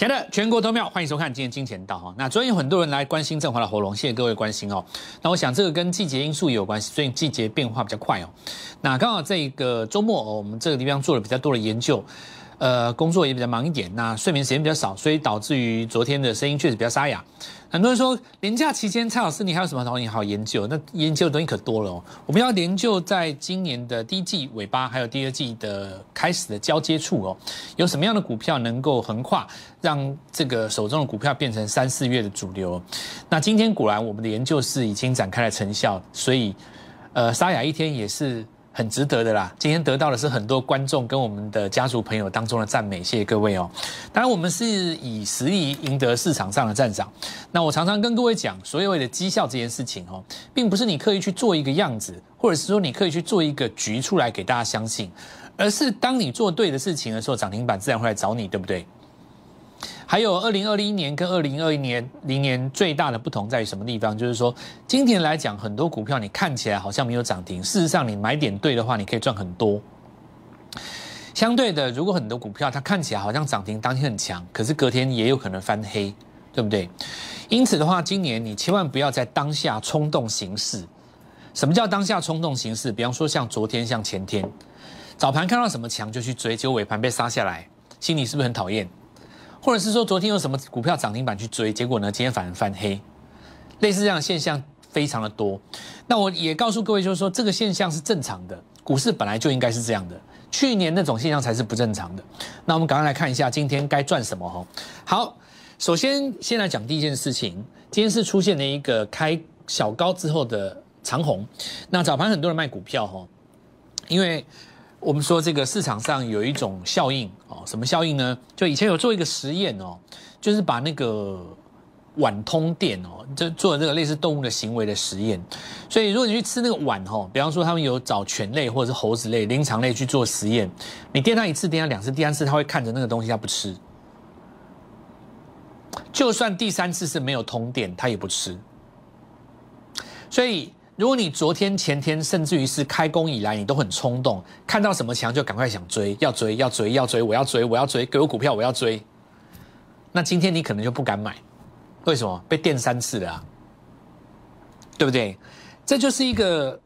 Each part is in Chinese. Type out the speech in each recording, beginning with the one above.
亲爱的全国投票，欢迎收看今天金钱道哈。那昨天有很多人来关心振华的喉咙，谢谢各位关心哦。那我想这个跟季节因素也有关系，最近季节变化比较快哦。那刚好这个周末哦，我们这个地方做了比较多的研究，呃，工作也比较忙一点，那睡眠时间比较少，所以导致于昨天的声音确实比较沙哑。很多人说，年假期间蔡老师你还有什么东西好研究？那研究的东西可多了哦。我们要研究在今年的第一季尾巴，还有第二季的开始的交接处哦，有什么样的股票能够横跨，让这个手中的股票变成三四月的主流？那今天果然我们的研究是已经展开了成效，所以，呃，沙哑一天也是。很值得的啦！今天得到的是很多观众跟我们的家族朋友当中的赞美，谢谢各位哦。当然，我们是以实力赢得市场上的赞赏。那我常常跟各位讲，所谓的绩效这件事情哦，并不是你刻意去做一个样子，或者是说你刻意去做一个局出来给大家相信，而是当你做对的事情的时候，涨停板自然会来找你，对不对？还有二零二零年跟二零二一年零年最大的不同在于什么地方？就是说，今天来讲，很多股票你看起来好像没有涨停，事实上你买点对的话，你可以赚很多。相对的，如果很多股票它看起来好像涨停当天很强，可是隔天也有可能翻黑，对不对？因此的话，今年你千万不要在当下冲动行事。什么叫当下冲动行事？比方说像昨天、像前天，早盘看到什么强就去追，结果尾盘被杀下来，心里是不是很讨厌？或者是说昨天有什么股票涨停板去追，结果呢今天反而翻黑，类似这样的现象非常的多。那我也告诉各位，就是说这个现象是正常的，股市本来就应该是这样的。去年那种现象才是不正常的。那我们赶快来看一下今天该赚什么哈。好，首先先来讲第一件事情，今天是出现了一个开小高之后的长红。那早盘很多人卖股票哈，因为。我们说这个市场上有一种效应哦，什么效应呢？就以前有做一个实验哦，就是把那个碗通电哦，就做这个类似动物的行为的实验。所以如果你去吃那个碗哦，比方说他们有找犬类或者是猴子类、灵长类去做实验，你电它一次、电它两次、第三次，它会看着那个东西，它不吃。就算第三次是没有通电，它也不吃。所以。如果你昨天、前天，甚至于是开工以来，你都很冲动，看到什么强就赶快想追，要追，要追，要追，我要追，我要追，给我股票，我要追。那今天你可能就不敢买，为什么？被电三次了，对不对？这就是一个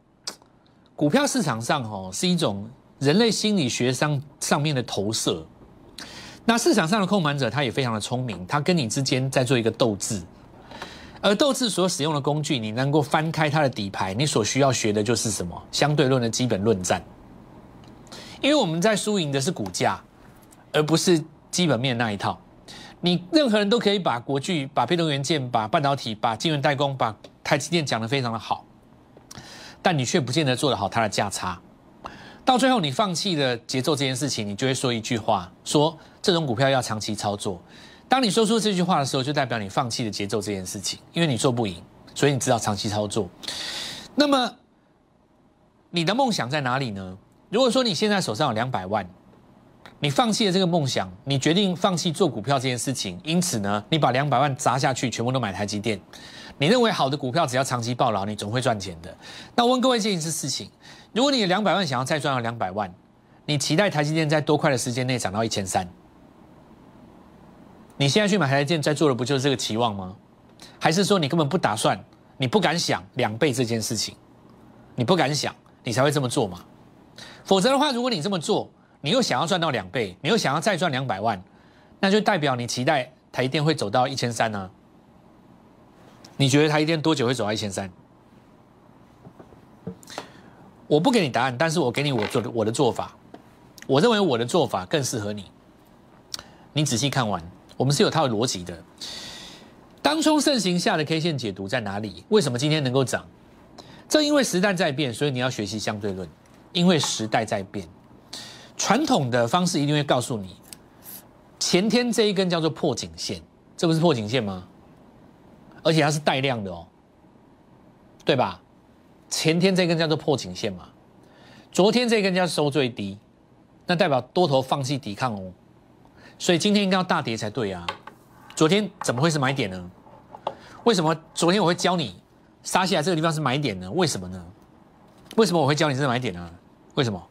股票市场上哦，是一种人类心理学上上面的投射。那市场上的控盘者他也非常的聪明，他跟你之间在做一个斗智。而斗智所使用的工具，你能够翻开它的底牌，你所需要学的就是什么相对论的基本论战。因为我们在输赢的是股价，而不是基本面那一套。你任何人都可以把国巨、把被动元件、把半导体、把晶圆代工、把台积电讲得非常的好，但你却不见得做得好它的价差。到最后你放弃了节奏这件事情，你就会说一句话：说这种股票要长期操作。当你说出这句话的时候，就代表你放弃了节奏这件事情，因为你做不赢，所以你知道长期操作。那么，你的梦想在哪里呢？如果说你现在手上有两百万，你放弃了这个梦想，你决定放弃做股票这件事情，因此呢，你把两百万砸下去，全部都买台积电。你认为好的股票只要长期暴牢，你总会赚钱的。那我问各位这一件事情：如果你有两百万想要再赚到两百万，你期待台积电在多快的时间内涨到一千三？你现在去买台电，在做的不就是这个期望吗？还是说你根本不打算，你不敢想两倍这件事情，你不敢想，你才会这么做嘛？否则的话，如果你这么做，你又想要赚到两倍，你又想要再赚两百万，那就代表你期待台电会走到一千三呢？你觉得台电多久会走到一千三？我不给你答案，但是我给你我做的我的做法，我认为我的做法更适合你，你仔细看完。我们是有它的逻辑的。当冲盛行下的 K 线解读在哪里？为什么今天能够涨？正因为时代在变，所以你要学习相对论。因为时代在变，传统的方式一定会告诉你，前天这一根叫做破颈线，这不是破颈线吗？而且它是带量的哦，对吧？前天这根叫做破颈线嘛，昨天这根叫收最低，那代表多头放弃抵抗哦。所以今天应该要大跌才对啊！昨天怎么会是买点呢？为什么昨天我会教你杀下来这个地方是买点呢？为什么呢？为什么我会教你这是买点呢？为什么？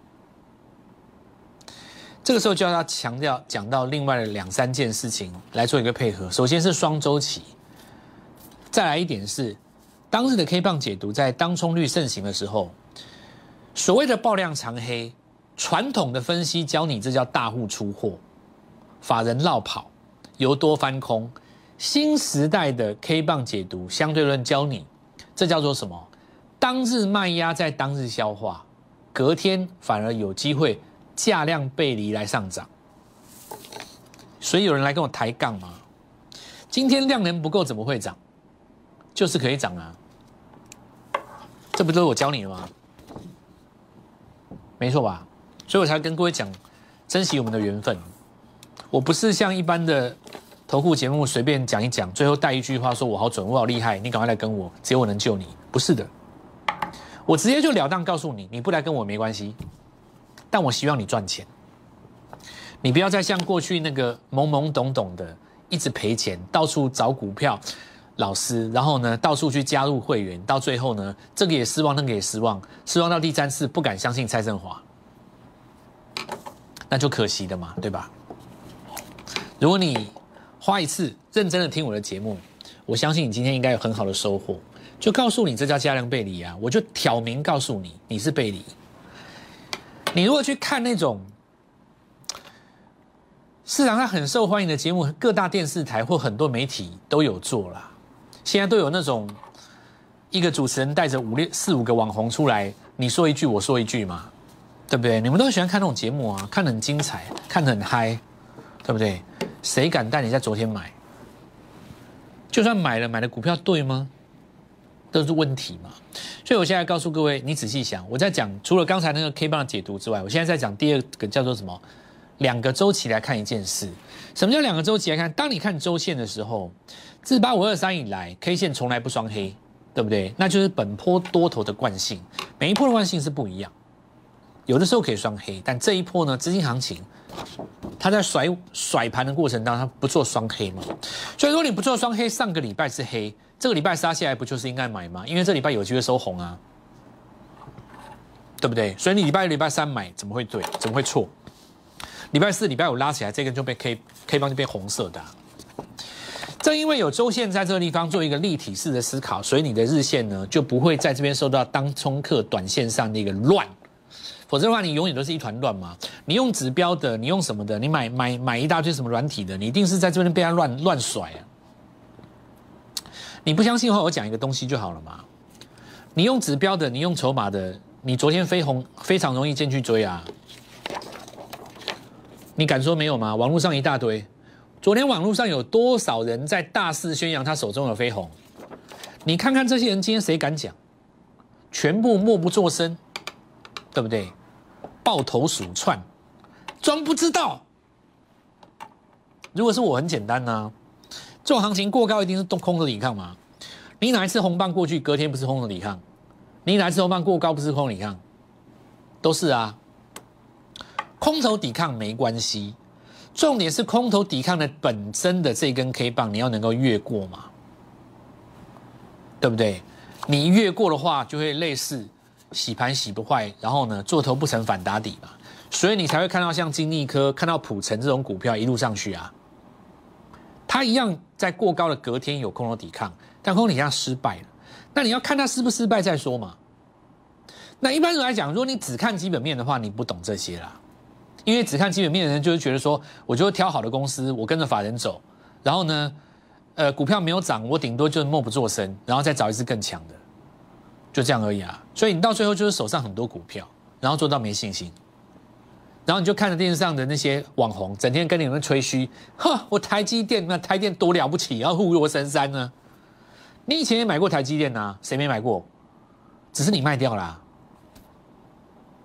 这个时候就要强调讲到另外的两三件事情来做一个配合。首先是双周期，再来一点是当日的 K 棒解读，在当冲率盛行的时候，所谓的爆量长黑，传统的分析教你这叫大户出货，法人绕跑，由多翻空。新时代的 K 棒解读相对论教你，这叫做什么？当日卖压在当日消化，隔天反而有机会。价量背离来上涨，所以有人来跟我抬杠吗？今天量能不够怎么会涨？就是可以涨啊！这不都是我教你的吗？没错吧？所以我才跟各位讲，珍惜我们的缘分。我不是像一般的投顾节目随便讲一讲，最后带一句话说我好准，我好厉害，你赶快来跟我，只有我能救你。不是的，我直接就了当告诉你，你不来跟我没关系。但我希望你赚钱，你不要再像过去那个懵懵懂懂的，一直赔钱，到处找股票老师，然后呢，到处去加入会员，到最后呢，这个也失望，那个也失望，失望到第三次不敢相信蔡振华，那就可惜的嘛，对吧？如果你花一次认真的听我的节目，我相信你今天应该有很好的收获。就告诉你这叫加量背离啊，我就挑明告诉你，你是背离。你如果去看那种市场上很受欢迎的节目，各大电视台或很多媒体都有做啦。现在都有那种一个主持人带着五六四五个网红出来，你说一句我说一句嘛，对不对？你们都喜欢看那种节目啊，看得很精彩，看得很嗨，对不对？谁敢带你在昨天买？就算买了，买的股票对吗？都是问题嘛。所以，我现在告诉各位，你仔细想，我在讲除了刚才那个 K 棒的解读之外，我现在在讲第二个叫做什么？两个周期来看一件事。什么叫两个周期来看？当你看周线的时候，自八五二三以来，K 线从来不双黑，对不对？那就是本波多头的惯性，每一波的惯性是不一样。有的时候可以双黑，但这一波呢，资金行情，它在甩甩盘的过程当中，它不做双黑嘛。所以说你不做双黑，上个礼拜是黑。这个礼拜杀下来不就是应该买吗？因为这礼拜有机会收红啊，对不对？所以你礼拜、礼拜三买怎么会对？怎么会错？礼拜四、礼拜五拉起来，这根就被 K K 方就变红色的。正因为有周线在这个地方做一个立体式的思考，所以你的日线呢就不会在这边受到当冲客短线上的一个乱。否则的话，你永远都是一团乱嘛。你用指标的，你用什么的？你买买买一大堆什么软体的，你一定是在这边被他乱乱甩啊。你不相信的话，我讲一个东西就好了嘛。你用指标的，你用筹码的，你昨天飞鸿非常容易进去追啊。你敢说没有吗？网络上一大堆，昨天网络上有多少人在大肆宣扬他手中的飞鸿？你看看这些人今天谁敢讲？全部默不作声，对不对？抱头鼠窜，装不知道。如果是我，很简单呐。这种行情过高一定是动空头抵抗嘛？你哪一次红棒过去，隔天不是空头抵抗？你哪一次红棒过高不是空头抵抗？都是啊。空头抵抗没关系，重点是空头抵抗的本身的这根 K 棒，你要能够越过嘛？对不对？你越过的话，就会类似洗盘洗不坏，然后呢做头不成反打底嘛，所以你才会看到像金利科、看到普成这种股票一路上去啊。它一样在过高的隔天有空头抵抗，但空头抵抗失败了。那你要看它失不失败再说嘛。那一般来讲，如果你只看基本面的话，你不懂这些啦。因为只看基本面的人，就是觉得说，我就挑好的公司，我跟着法人走，然后呢，呃，股票没有涨，我顶多就是默不作声，然后再找一只更强的，就这样而已啊。所以你到最后就是手上很多股票，然后做到没信心。然后你就看着电视上的那些网红，整天跟你们吹嘘，哈，我台积电那台电多了不起，然后护国神山呢？你以前也买过台积电呐？谁没买过？只是你卖掉啦。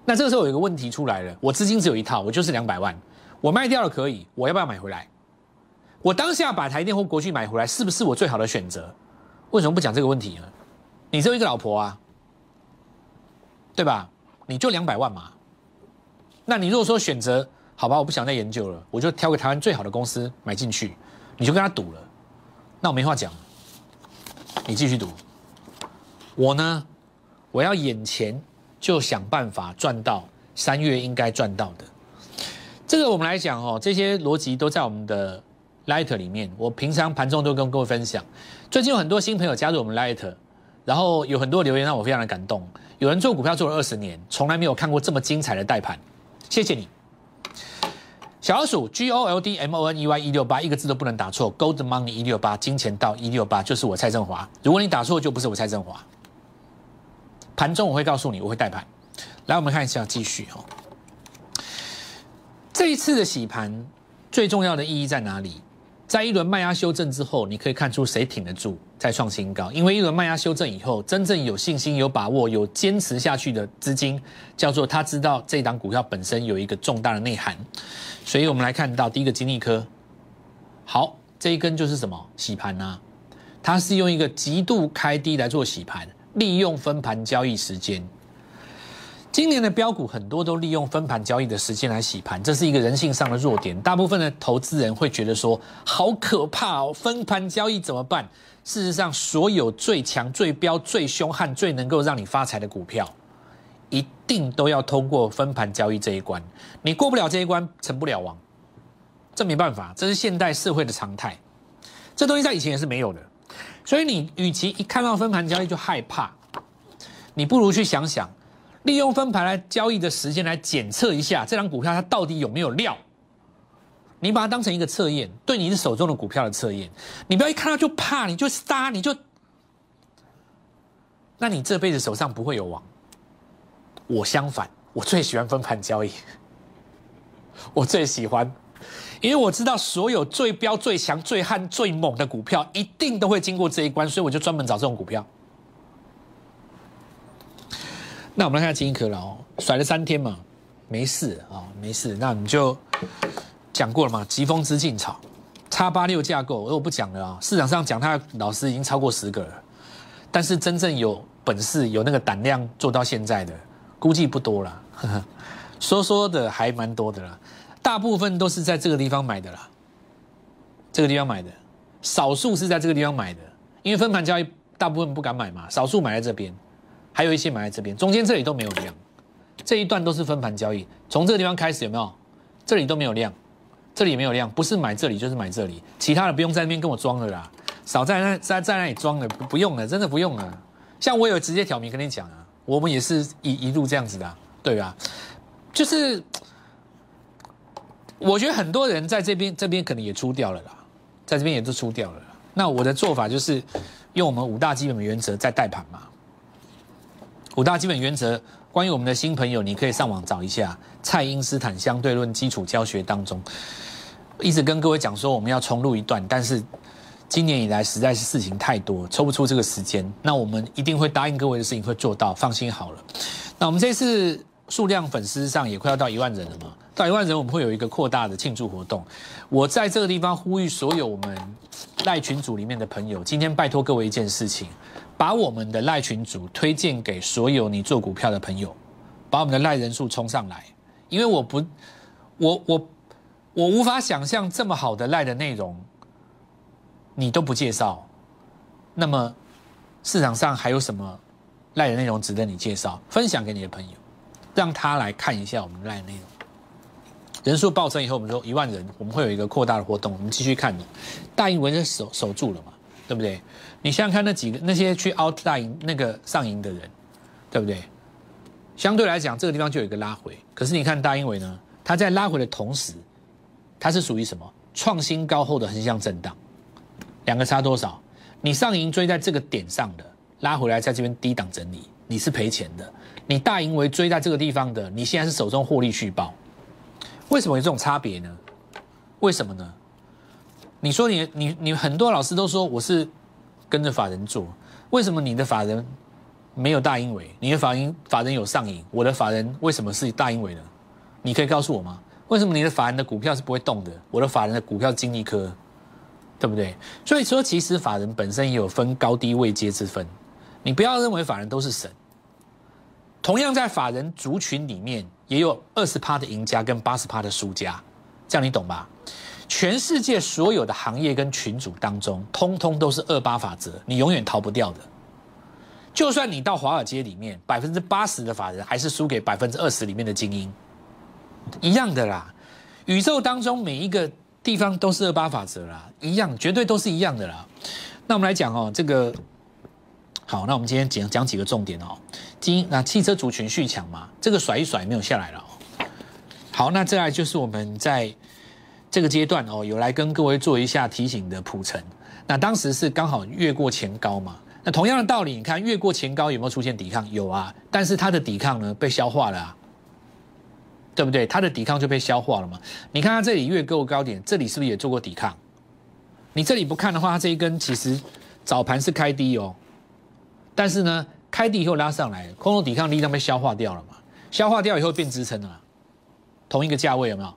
那这个时候有一个问题出来了，我资金只有一套，我就是两百万，我卖掉了可以，我要不要买回来？我当下把台电或国巨买回来，是不是我最好的选择？为什么不讲这个问题呢？你只有一个老婆啊，对吧？你就两百万嘛。那你如果说选择好吧，我不想再研究了，我就挑个台湾最好的公司买进去，你就跟他赌了，那我没话讲，你继续赌。我呢，我要眼前就想办法赚到三月应该赚到的。这个我们来讲哦，这些逻辑都在我们的 Light 里面。我平常盘中都跟各位分享。最近有很多新朋友加入我们 Light，然后有很多留言让我非常的感动。有人做股票做了二十年，从来没有看过这么精彩的带盘，谢谢你。小老鼠 G O L D M O N E Y 一六八一个字都不能打错，Gold Money 一六八金钱到一六八就是我蔡振华。如果你打错，就不是我蔡振华。盘中我会告诉你，我会带盘。来，我们看一下继续哦。这一次的洗盘最重要的意义在哪里？在一轮卖压修正之后，你可以看出谁挺得住再创新高。因为一轮卖压修正以后，真正有信心、有把握、有坚持下去的资金，叫做他知道这档股票本身有一个重大的内涵。所以我们来看到第一个金利科，好，这一根就是什么洗盘呢？它是用一个极度开低来做洗盘，利用分盘交易时间。今年的标股很多都利用分盘交易的时间来洗盘，这是一个人性上的弱点。大部分的投资人会觉得说，好可怕哦，分盘交易怎么办？事实上，所有最强、最标、最凶悍、最能够让你发财的股票，一定都要通过分盘交易这一关。你过不了这一关，成不了王。这没办法，这是现代社会的常态。这东西在以前也是没有的。所以你与其一看到分盘交易就害怕，你不如去想想。利用分盘来交易的时间来检测一下这张股票它到底有没有料，你把它当成一个测验，对你是手中的股票的测验。你不要一看到就怕，你就杀，你就，那你这辈子手上不会有王。我相反，我最喜欢分盘交易，我最喜欢，因为我知道所有最标、最强、最悍、最猛的股票一定都会经过这一关，所以我就专门找这种股票。那我们来看金一科了哦，甩了三天嘛，没事啊，没事。那你就讲过了嘛，疾风知劲草，叉八六架构，我不讲了啊。市场上讲它的老师已经超过十个了，但是真正有本事、有那个胆量做到现在的，估计不多了。呵 呵说说的还蛮多的啦，大部分都是在这个地方买的啦，这个地方买的，少数是在这个地方买的，因为分盘交易大部分不敢买嘛，少数买在这边。还有一些买在这边，中间这里都没有量，这一段都是分盘交易。从这个地方开始有没有？这里都没有量，这里没有量，不是买这里就是买这里，其他的不用在那边跟我装了啦，少在那在在那里装了，不不用了，真的不用了。像我有直接挑明跟你讲啊，我们也是一一路这样子的，对吧？就是我觉得很多人在这边这边可能也出掉了啦，在这边也都出掉了。那我的做法就是用我们五大基本原则在带盘嘛。五大基本原则，关于我们的新朋友，你可以上网找一下《蔡因斯坦相对论基础教学》当中，一直跟各位讲说我们要重录一段，但是今年以来实在是事情太多，抽不出这个时间。那我们一定会答应各位的事情会做到，放心好了。那我们这次数量粉丝上也快要到一万人了嘛，到一万人我们会有一个扩大的庆祝活动。我在这个地方呼吁所有我们赖群组里面的朋友，今天拜托各位一件事情。把我们的赖群组推荐给所有你做股票的朋友，把我们的赖人数冲上来，因为我不，我我我无法想象这么好的赖的内容，你都不介绍，那么市场上还有什么赖的内容值得你介绍？分享给你的朋友，让他来看一下我们赖内容。人数暴增以后，我们说一万人，我们会有一个扩大的活动，我们继续看的。大英文就守守住了嘛，对不对？你想想看，那几个那些去凹大赢那个上赢的人，对不对？相对来讲，这个地方就有一个拉回。可是你看大英伟呢，它在拉回的同时，它是属于什么？创新高后的横向震荡，两个差多少？你上赢追在这个点上的，拉回来在这边低档整理，你是赔钱的。你大赢为追在这个地方的，你现在是手中获利续报。为什么有这种差别呢？为什么呢？你说你你你很多老师都说我是。跟着法人做，为什么你的法人没有大英伟？你的法人法人有上影，我的法人为什么是大英伟呢？你可以告诉我吗？为什么你的法人的股票是不会动的？我的法人的股票金立科，对不对？所以说，其实法人本身也有分高低位阶之分。你不要认为法人都是神。同样在法人族群里面，也有二十趴的赢家跟八十趴的输家，这样你懂吧？全世界所有的行业跟群组当中，通通都是二八法则，你永远逃不掉的。就算你到华尔街里面，百分之八十的法人还是输给百分之二十里面的精英，一样的啦。宇宙当中每一个地方都是二八法则啦，一样，绝对都是一样的啦。那我们来讲哦，这个好，那我们今天讲讲几个重点哦。今那汽车族群续强嘛，这个甩一甩没有下来了。好，那再来就是我们在这个阶段哦，有来跟各位做一下提醒的铺陈。那当时是刚好越过前高嘛。那同样的道理，你看越过前高有没有出现抵抗？有啊，但是它的抵抗呢被消化了，啊对不对？它的抵抗就被消化了嘛。你看它这里越过高点，这里是不是也做过抵抗？你这里不看的话，它这一根其实早盘是开低哦，但是呢，开低以后拉上来，空头抵抗力量被消化掉了嘛？消化掉以后变支撑了，同一个价位有没有？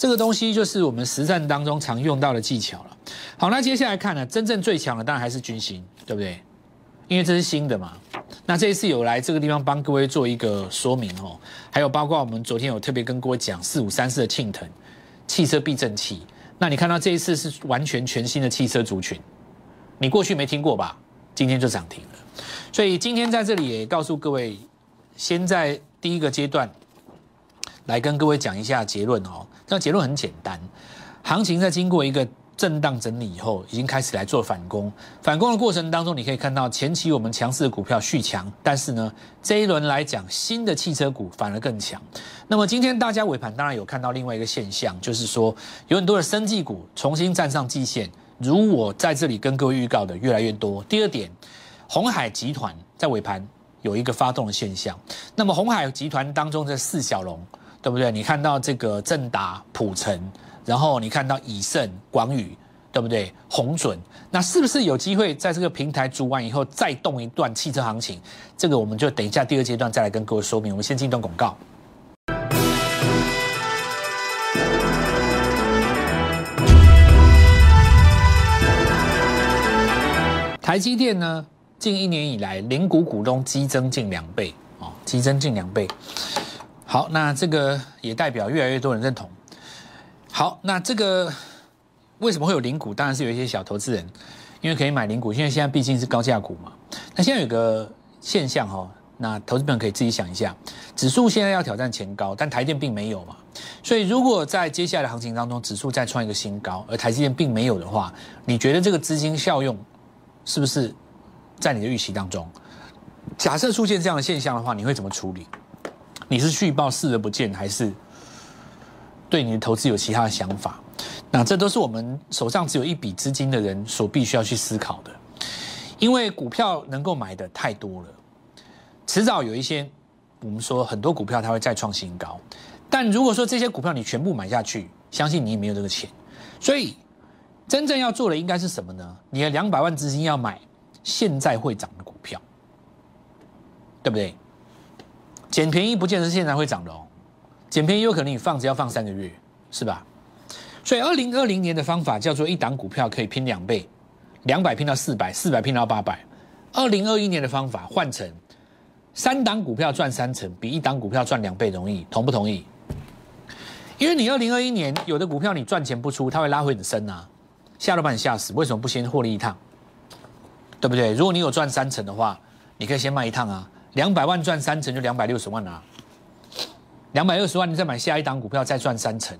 这个东西就是我们实战当中常用到的技巧了。好，那接下来看呢，真正最强的当然还是军心，对不对？因为这是新的嘛。那这一次有来这个地方帮各位做一个说明哦，还有包括我们昨天有特别跟各位讲四五三四的庆腾汽车避震器。那你看到这一次是完全全新的汽车族群，你过去没听过吧？今天就涨停了。所以今天在这里也告诉各位，先在第一个阶段来跟各位讲一下结论哦。那结论很简单，行情在经过一个震荡整理以后，已经开始来做反攻。反攻的过程当中，你可以看到前期我们强势的股票续强，但是呢，这一轮来讲，新的汽车股反而更强。那么今天大家尾盘当然有看到另外一个现象，就是说有很多的生技股重新站上季线，如我在这里跟各位预告的越来越多。第二点，红海集团在尾盘有一个发动的现象。那么红海集团当中的四小龙。对不对？你看到这个正达、普成，然后你看到以盛、广宇，对不对？红准，那是不是有机会在这个平台筑完以后再动一段汽车行情？这个我们就等一下第二阶段再来跟各位说明。我们先进一段广告。台积电呢，近一年以来，零股股东激增近两倍哦，激增近两倍。好，那这个也代表越来越多人认同。好，那这个为什么会有零股？当然是有一些小投资人，因为可以买零股，因为现在毕竟是高价股嘛。那现在有个现象哈，那投资朋友可以自己想一下，指数现在要挑战前高，但台电并没有嘛。所以如果在接下来的行情当中，指数再创一个新高，而台积电并没有的话，你觉得这个资金效用是不是在你的预期当中？假设出现这样的现象的话，你会怎么处理？你是续报视而不见，还是对你的投资有其他的想法？那这都是我们手上只有一笔资金的人所必须要去思考的。因为股票能够买的太多了，迟早有一些我们说很多股票它会再创新高。但如果说这些股票你全部买下去，相信你也没有这个钱。所以真正要做的应该是什么呢？你的两百万资金要买现在会涨的股票，对不对？捡便宜不见得是现在会涨的哦，捡便宜有可能你放着要放三个月，是吧？所以二零二零年的方法叫做一档股票可以拼两倍，两百拼到四百，四百拼到八百。二零二一年的方法换成三档股票赚三成，比一档股票赚两倍容易，同不同意？因为你二零二一年有的股票你赚钱不出，它会拉回很深啊，吓都把你吓死。为什么不先获利一趟？对不对？如果你有赚三成的话，你可以先卖一趟啊。两百万赚三成就两百六十万啊，两百二十万你再买下一档股票再赚三成，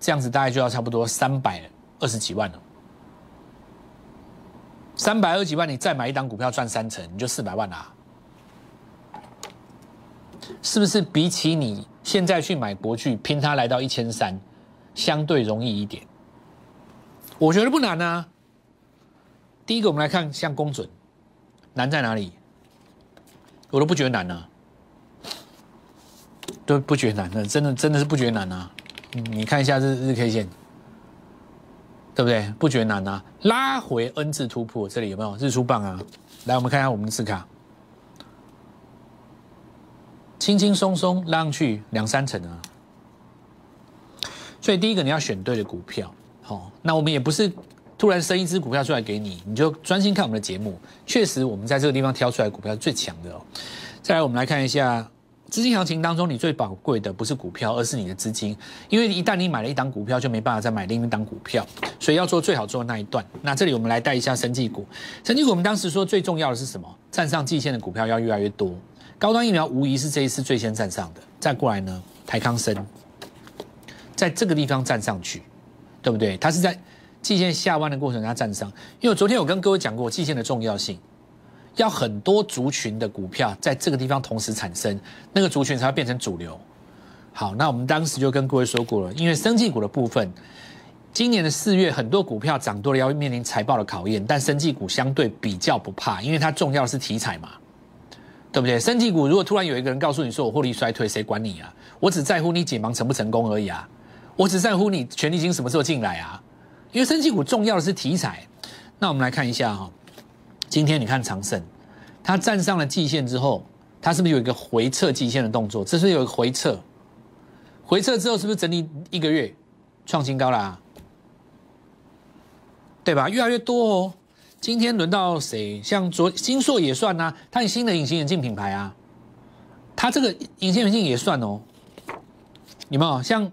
这样子大概就要差不多三百二十几万了。三百二十几万你再买一档股票赚三成，你就四百万啦，是不是比起你现在去买国巨拼它来到一千三，相对容易一点？我觉得不难啊。第一个我们来看像公准，难在哪里？我都不觉得难呢，都不觉得难的，真的真的是不觉得难啊！你看一下日日 K 线，对不对？不觉得难啊！拉回 N 字突破，这里有没有日出棒啊？来，我们看一下我们的字卡，轻轻松松拉上去两三成啊！所以第一个你要选对的股票，好，那我们也不是。突然生一只股票出来给你，你就专心看我们的节目。确实，我们在这个地方挑出来股票是最强的哦。再来，我们来看一下资金行情当中，你最宝贵的不是股票，而是你的资金。因为一旦你买了一档股票，就没办法再买另一档股票，所以要做最好做的那一段。那这里我们来带一下生技股。生技股我们当时说最重要的是什么？站上季线的股票要越来越多。高端疫苗无疑是这一次最先站上的。再过来呢，台康生，在这个地方站上去，对不对？它是在季线下弯的过程它站上，因为昨天有跟各位讲过季线的重要性，要很多族群的股票在这个地方同时产生，那个族群才会变成主流。好，那我们当时就跟各位说过了，因为生技股的部分，今年的四月很多股票涨多了，要面临财报的考验，但生技股相对比较不怕，因为它重要的是题材嘛，对不对？生技股如果突然有一个人告诉你说我获利衰退，谁管你啊？我只在乎你解盲成不成功而已啊，我只在乎你权利金什么时候进来啊？因为生技股重要的是题材。那我们来看一下哈，今天你看长盛，它站上了季线之后，它是不是有一个回撤季线的动作？这是有一个回撤。回撤之后是不是整理一个月，创新高啦？对吧？越来越多哦。今天轮到谁？像昨金硕也算呐，它有新的隐形眼镜品牌啊，它这个隐形眼镜也算哦。有没有像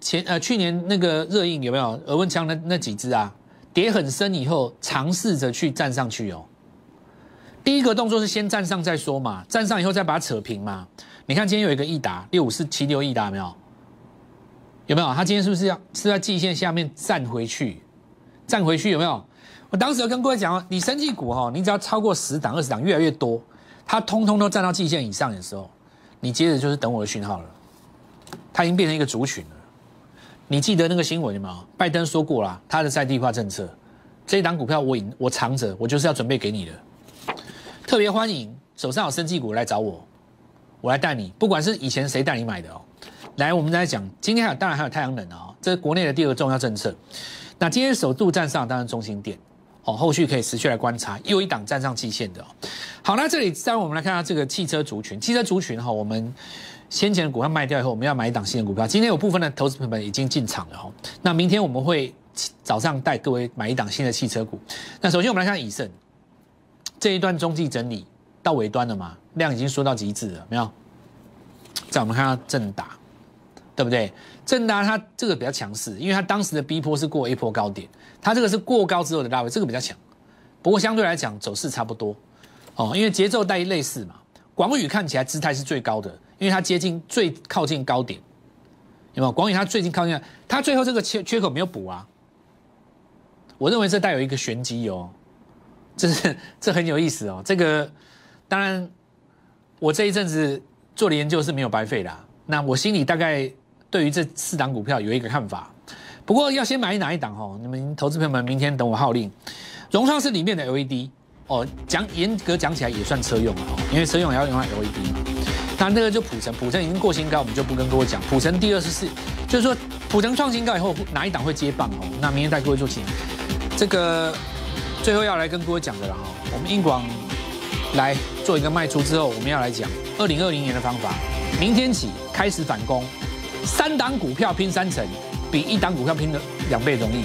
前呃去年那个热映有没有耳温枪那那几只啊？跌很深以后，尝试着去站上去哦。第一个动作是先站上再说嘛，站上以后再把它扯平嘛。你看今天有一个益达六五四七六益达没有？有没有？他今天是不是要是在季线下面站回去？站回去有没有？我当时跟各位讲哦，你升绩股哈，你只要超过十档、二十档，越来越多，它通通都站到季线以上的时候，你接着就是等我的讯号了。它已经变成一个族群了。你记得那个新闻吗？拜登说过了，他的在地化政策，这一档股票我我藏着，我就是要准备给你的。特别欢迎手上有升绩股来找我，我来带你，不管是以前谁带你买的哦。来，我们再讲，今天还有当然还有太阳能啊，这是国内的第二个重要政策。那今天首度站上，当然中心点哦，后续可以持续来观察，又一档站上季线的。好，那这里再我们来看下这个汽车族群，汽车族群哈，我们先前的股票卖掉以后，我们要买一档新的股票。今天有部分的投资朋友们已经进场了哈，那明天我们会早上带各位买一档新的汽车股。那首先我们来看以盛这一段中继整理到尾端了嘛，量已经缩到极致了，没有？再我们看下正达。对不对？正达它这个比较强势，因为它当时的 B 波是过 A 波高点，它这个是过高之后的拉回，这个比较强。不过相对来讲走势差不多哦，因为节奏带类似嘛。广宇看起来姿态是最高的，因为它接近最靠近高点，有没有？广宇它最近靠近，它最后这个缺缺口没有补啊。我认为这带有一个玄机哦，这是这很有意思哦。这个当然我这一阵子做的研究是没有白费的，那我心里大概。对于这四档股票有一个看法，不过要先买哪一档哦？你们投资朋友们明天等我号令。融创是里面的 LED 哦，讲严格讲起来也算车用了哦，因为车用也要用到 LED 嘛。那那个就普成，普成已经过新高，我们就不跟各位讲。普成第二十四，就是说普成创新高以后哪一档会接棒哦？那明天带各位做请。这个最后要来跟各位讲的了哈，我们英广来做一个卖出之后，我们要来讲二零二零年的方法，明天起开始反攻。三档股票拼三成，比一档股票拼的两倍容易。